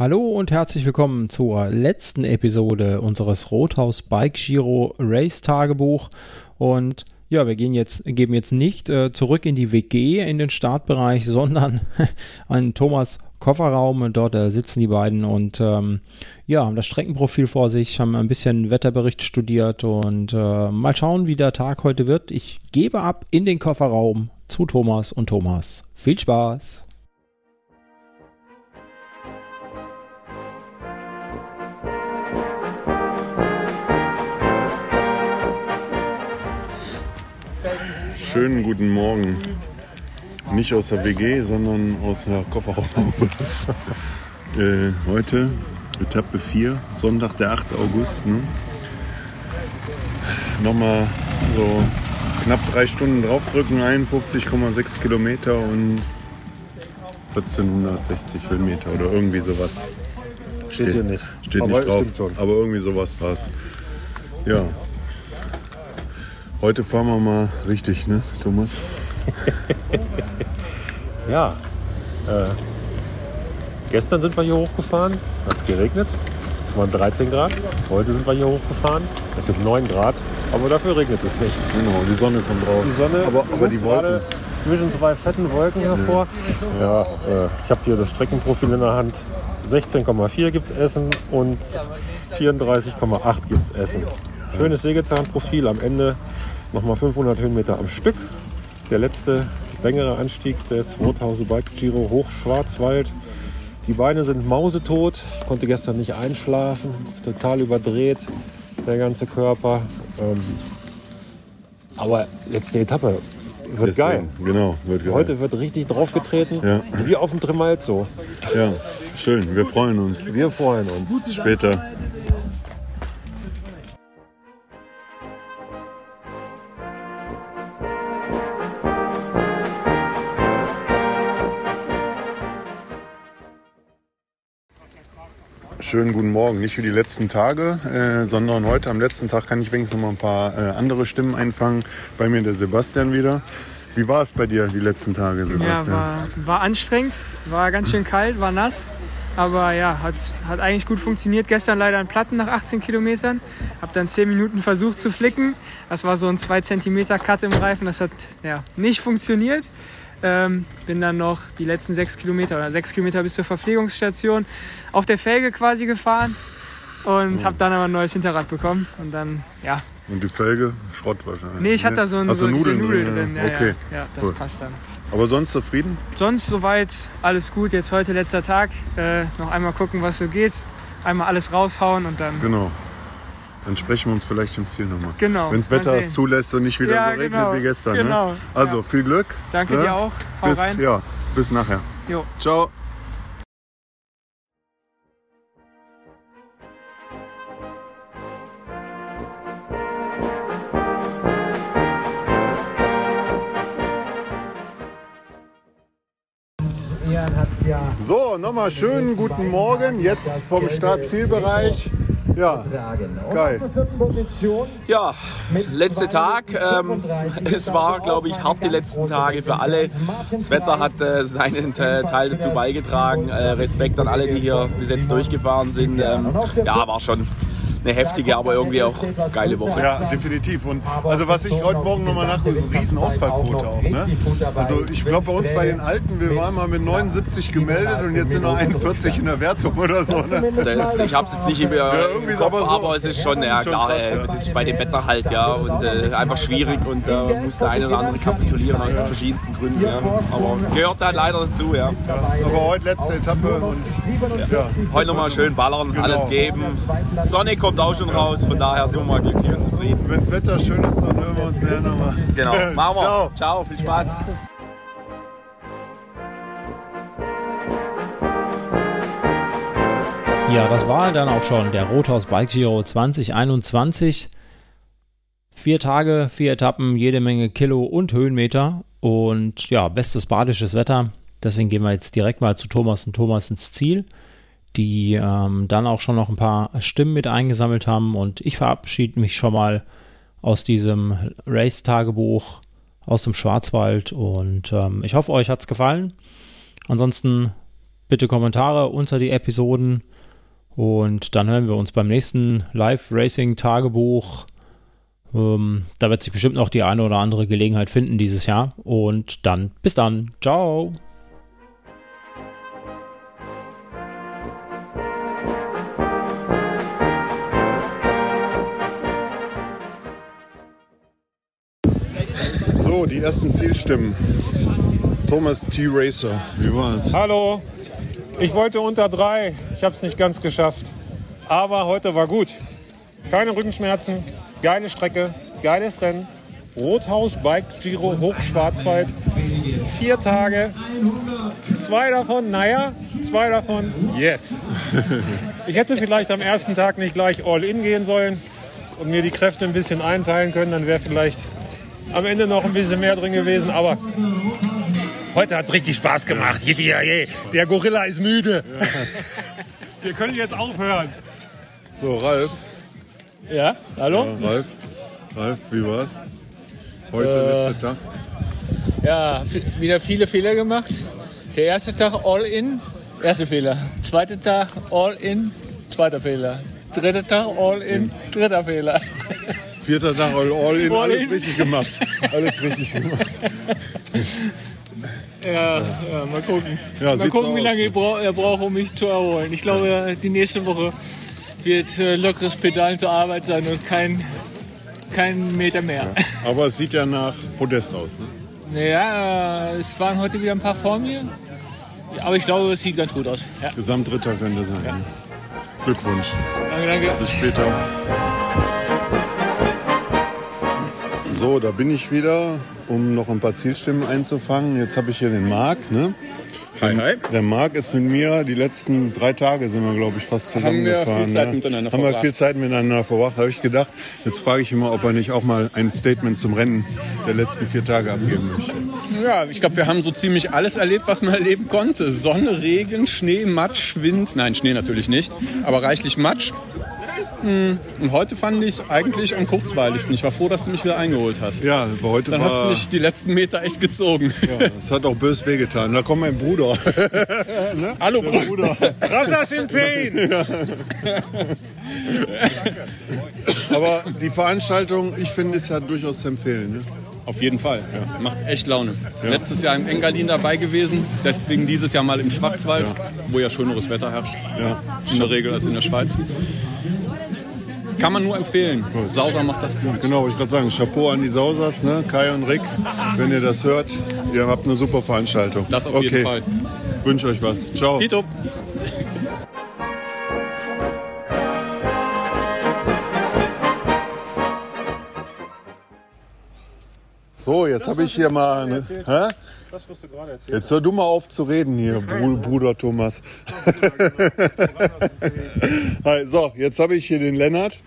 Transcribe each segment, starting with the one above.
Hallo und herzlich willkommen zur letzten Episode unseres Rothaus Bike Giro Race Tagebuch. Und ja, wir gehen jetzt, geben jetzt nicht äh, zurück in die WG, in den Startbereich, sondern an Thomas Kofferraum und dort äh, sitzen die beiden und ähm, ja, haben das Streckenprofil vor sich, haben ein bisschen Wetterbericht studiert und äh, mal schauen, wie der Tag heute wird. Ich gebe ab in den Kofferraum zu Thomas und Thomas. Viel Spaß! Schönen guten Morgen. Nicht aus der WG, sondern aus der Kofferraumhaube. äh, heute Etappe 4, Sonntag, der 8. August. Ne? Nochmal so knapp drei Stunden draufdrücken, 51,6 Kilometer und 1460 Höhenmeter oder irgendwie sowas. Steht hier nicht. Steht Aber nicht drauf, aber irgendwie sowas war es. Ja. Heute fahren wir mal richtig, ne, Thomas? Ja. Äh, gestern sind wir hier hochgefahren, hat es geregnet. Es waren 13 Grad. Heute sind wir hier hochgefahren. Es sind 9 Grad, aber dafür regnet es nicht. Genau, die Sonne kommt raus. Die Sonne aber, aber die Wolken. gerade zwischen zwei fetten Wolken hervor. Ja, äh, ich habe hier das Streckenprofil in der Hand. 16,4 gibt es Essen und 34,8 gibt es Essen. Schönes Sägezahnprofil. Am Ende nochmal 500 Höhenmeter am Stück. Der letzte längere Anstieg des Rothause Bike Giro Hochschwarzwald. Die Beine sind mausetot. Ich konnte gestern nicht einschlafen. Total überdreht, der ganze Körper. Ähm, aber letzte Etappe wird geil. Deswegen, Genau, wird geil. Heute wird richtig draufgetreten, Ja. wie auf dem Trimalzo. Ja, schön, wir freuen uns. Wir freuen uns. Später. Schönen guten Morgen. Nicht wie die letzten Tage, äh, sondern heute am letzten Tag kann ich wenigstens noch mal ein paar äh, andere Stimmen einfangen. Bei mir der Sebastian wieder. Wie war es bei dir die letzten Tage, Ja, Sebastian? war, war anstrengend, war ganz schön kalt, war nass. Aber ja, hat, hat eigentlich gut funktioniert. Gestern leider ein Platten nach 18 Kilometern. Hab dann 10 Minuten versucht zu flicken. Das war so ein 2 cm Cut im Reifen. Das hat ja, nicht funktioniert. Ähm, bin dann noch die letzten 6 Kilometer oder 6 Kilometer bis zur Verpflegungsstation auf der Felge quasi gefahren. Und habe dann aber ein neues Hinterrad bekommen. Und dann, ja. Und die Felge? Schrott wahrscheinlich. Nee, ich hatte da so, ein, Hast so Nudeln, Nudeln drin? drin. Ja, okay. ja, ja, das Cool. passt dann. Aber sonst zufrieden? Sonst soweit alles gut. Jetzt heute letzter Tag. Äh, noch einmal gucken, was so geht. Einmal alles raushauen und dann. Genau. Dann sprechen wir uns vielleicht im Ziel nochmal. Genau, Wenn das Wetter es zulässt und nicht wieder Ja, so regnet genau, wie gestern. genau, Ne? Also ja. viel Glück. Danke ne? dir auch. Hau Bis, rein. ja, bis nachher. Jo. Ciao. Nochmal schönen guten Morgen. Jetzt vom Start-Zielbereich. Ja, geil. Ja, letzter Tag. Ähm, es war, glaube ich, hart die letzten Tage für alle. Das Wetter hat äh, seinen Te- Teil dazu beigetragen. Äh, Respekt an alle, die hier bis jetzt durchgefahren sind. Ähm, ja, war schon eine heftige, aber irgendwie auch geile Woche. Ja, definitiv. Und also was ich heute Morgen nochmal nachgucke, ist eine riesen Ausfallquote auch. Ne? Also ich glaube bei uns bei den Alten, wir waren mal mit 79 gemeldet und jetzt sind noch 41 in der Wertung oder so. Ne? Das, ich habe es jetzt nicht im, äh, so, Kopf, aber aber, so. es ist schon, ja klar, äh, ja. das ist bei dem Wetter halt, ja, und äh, einfach schwierig und da muss der eine oder andere kapitulieren aus den verschiedensten Gründen. Ja. Aber gehört halt leider dazu, ja. Aber heute letzte Etappe und ja, Heute nochmal schön ballern, Genau. alles geben. Sonne kommt auch schon raus, von daher sind wir mal glücklich und zufrieden. wenn das Wetter schön ist, dann hören wir uns näher nochmal. Genau, machen wir. Ciao. Ciao viel Spaß. Ja, das war dann auch schon der Rothaus Bike Giro 2021. Vier Tage, vier Etappen, jede Menge Kilo und Höhenmeter und ja, bestes badisches Wetter. Deswegen gehen wir jetzt direkt mal zu Thomas und Thomas ins Ziel, die ähm, dann auch schon noch ein paar Stimmen mit eingesammelt haben und ich verabschiede mich schon mal aus diesem Race-Tagebuch aus dem Schwarzwald und ähm, ich hoffe, euch hat es gefallen. Ansonsten bitte Kommentare unter die Episoden. Und dann hören wir uns beim nächsten Live-Racing-Tagebuch. Ähm, da wird sich bestimmt noch die eine oder andere Gelegenheit finden dieses Jahr. Und dann bis dann. Ciao. So, die ersten Zielstimmen. Thomas T. Racer, wie war's? Hallo, ich wollte unter drei. Ich habe es nicht ganz geschafft. Aber heute war gut. Keine Rückenschmerzen, geile Strecke, geiles Rennen. Rothaus Bike Giro Hochschwarzwald. Vier Tage. Zwei davon, naja, zwei davon, yes. Ich hätte vielleicht am ersten Tag nicht gleich all in gehen sollen und mir die Kräfte ein bisschen einteilen können. Dann wäre vielleicht am Ende noch ein bisschen mehr drin gewesen. Aber heute hat es richtig Spaß gemacht. Der Gorilla ist müde. Wir können jetzt aufhören. So, Ralf. Ja, hallo? Ja, Ralf. Ralf, wie war's? Heute, letzter Tag. Ja, wieder viele Fehler gemacht. Der erste Tag all in, erster Fehler. Zweiter Tag all in, zweiter Fehler. Dritter Tag all in, dritter Fehler. Vierter Tag all, all in, All alles in. richtig gemacht. Alles richtig gemacht. Ja, ja mal gucken. Ja, mal gucken, wie aus. lange braucht, er braucht, um mich zu erholen. Ich glaube, die nächste Woche wird äh, lockeres Pedalen zur Arbeit sein und kein, kein Meter mehr. Aber es sieht ja nach Podest aus. Ne? Ja, es waren heute wieder ein paar vor mir. Ja, Aber ich glaube, es sieht ganz gut aus. Ja, Gesamtdritter könnte sein. Ne? Glückwunsch. danke, danke. Bis später. So, da bin ich wieder, um noch ein paar Zielstimmen einzufangen. Jetzt habe ich hier den Marc. Ne? Hi, hi. Der Marc ist mit mir, die letzten drei Tage sind wir, glaube ich, fast Haben wir zusammengefahren. viel Zeit ne? miteinander Haben wir verbracht. viel Zeit miteinander verbracht, habe ich gedacht. Jetzt frage ich ihn mal, ob er nicht auch mal ein Statement zum Rennen der letzten vier Tage abgeben möchte. Ja, ich glaube, wir haben so ziemlich alles erlebt, was man erleben konnte. Sonne, Regen, Schnee, Matsch, Wind. Nein, Schnee natürlich nicht, aber reichlich Matsch. Und heute fand ich es eigentlich am kurzweiligsten. Ich war froh, dass du mich wieder eingeholt hast. Ja, aber heute Dann hast du war... mich die letzten Meter echt gezogen. Ja, es hat auch bös wehgetan. Da kommt mein Bruder. Hallo, Der Bruder. Brothers in Pain. Aber die Veranstaltung, ich finde, ist ja durchaus zu empfehlen. Ne? Auf jeden Fall. Macht echt Laune. Letztes Jahr im Engadin dabei gewesen, deswegen dieses Jahr mal im Schwarzwald, wo ja schöneres Wetter herrscht. Ja. In der Regel als in der Schweiz. Kann man nur empfehlen. Sauser macht das gut. Genau, ich gerade sagen, Chapeau an die Sausas, ne? Kai und Rick, wenn ihr das hört, ihr habt eine super Veranstaltung. Das auf okay. jeden Fall. Wünsche euch was. Ciao. Tito. So, jetzt habe ich hier mal. Ne, hä? Das wirst du gerade erzählen. Jetzt hör du mal auf zu reden hier, Bru Bruder Thomas. Hi, so, jetzt habe ich hier den Lennart.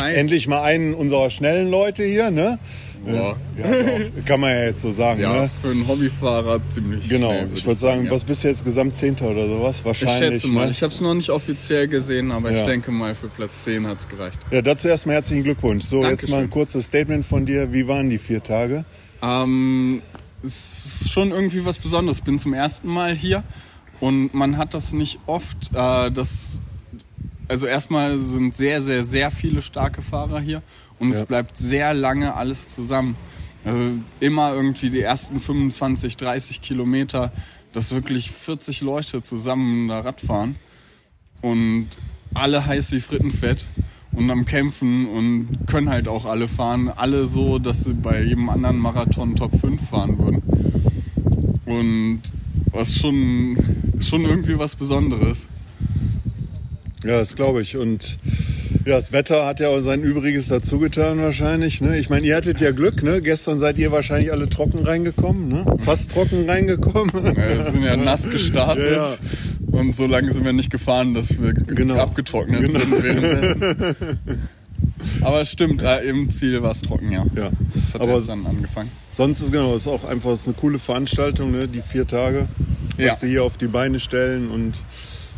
Hi. Endlich mal einen unserer schnellen Leute hier, ne? Ja, kann man ja jetzt so sagen, Ja, ne? für einen Hobbyfahrer ziemlich Genau, schnell, ich würde sagen, ja. was bist du jetzt Gesamtzehnter oder sowas? Ich Wahrscheinlich. schätze mal, ne? ich habe es noch nicht offiziell gesehen, aber ich denke mal, für Platz 10 hat es gereicht. Ja, dazu erstmal herzlichen Glückwunsch. So, jetzt Dankeschön. mal ein kurzes Statement von dir. Wie waren die vier Tage? Ähm, es ist schon irgendwie was Besonderes. Bin zum ersten Mal hier und man hat das nicht oft. Äh, das, also erstmal sind sehr, sehr, sehr viele starke Fahrer hier und Ja. es bleibt sehr lange alles zusammen. Also immer irgendwie die ersten 25, 30 Kilometer, dass wirklich 40 Leute zusammen da Rad fahren und alle heiß wie Frittenfett und am Kämpfen und können halt auch alle fahren. Alle so, dass sie bei jedem anderen Marathon Top 5 fahren würden. Und was schon, schon irgendwie was Besonderes. Ja, das glaube ich. Und ja, das Wetter hat ja auch sein Übriges dazu getan wahrscheinlich. Ne? Ich meine, ihr hattet ja Glück. Ne? Gestern seid ihr wahrscheinlich alle trocken reingekommen. Ne? Fast trocken reingekommen. Wir sind ja nass gestartet Ja, ja. und so lange sind wir nicht gefahren, dass wir Genau. abgetrocknet Genau. sind währenddessen. Aber es stimmt, äh, im Ziel war es trocken, ja. Ja. Das hat Aber dann angefangen. sonst ist genau, ist auch einfach ist eine coole Veranstaltung, ne? die vier Tage, was Ja. die hier auf die Beine stellen. Und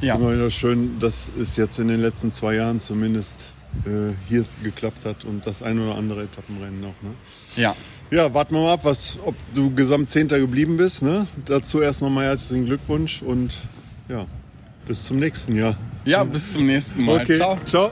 es Ja. ist immer wieder schön, dass es jetzt in den letzten zwei Jahren zumindest äh, hier geklappt hat und das ein oder andere Etappenrennen noch. Ne? Ja, Ja, warten wir mal ab, was, ob du Gesamtzehnter geblieben bist. Ne? Dazu erst nochmal herzlichen Glückwunsch und ja, bis zum nächsten Jahr. Ja, bis zum nächsten Mal. Okay, Ciao. ciao.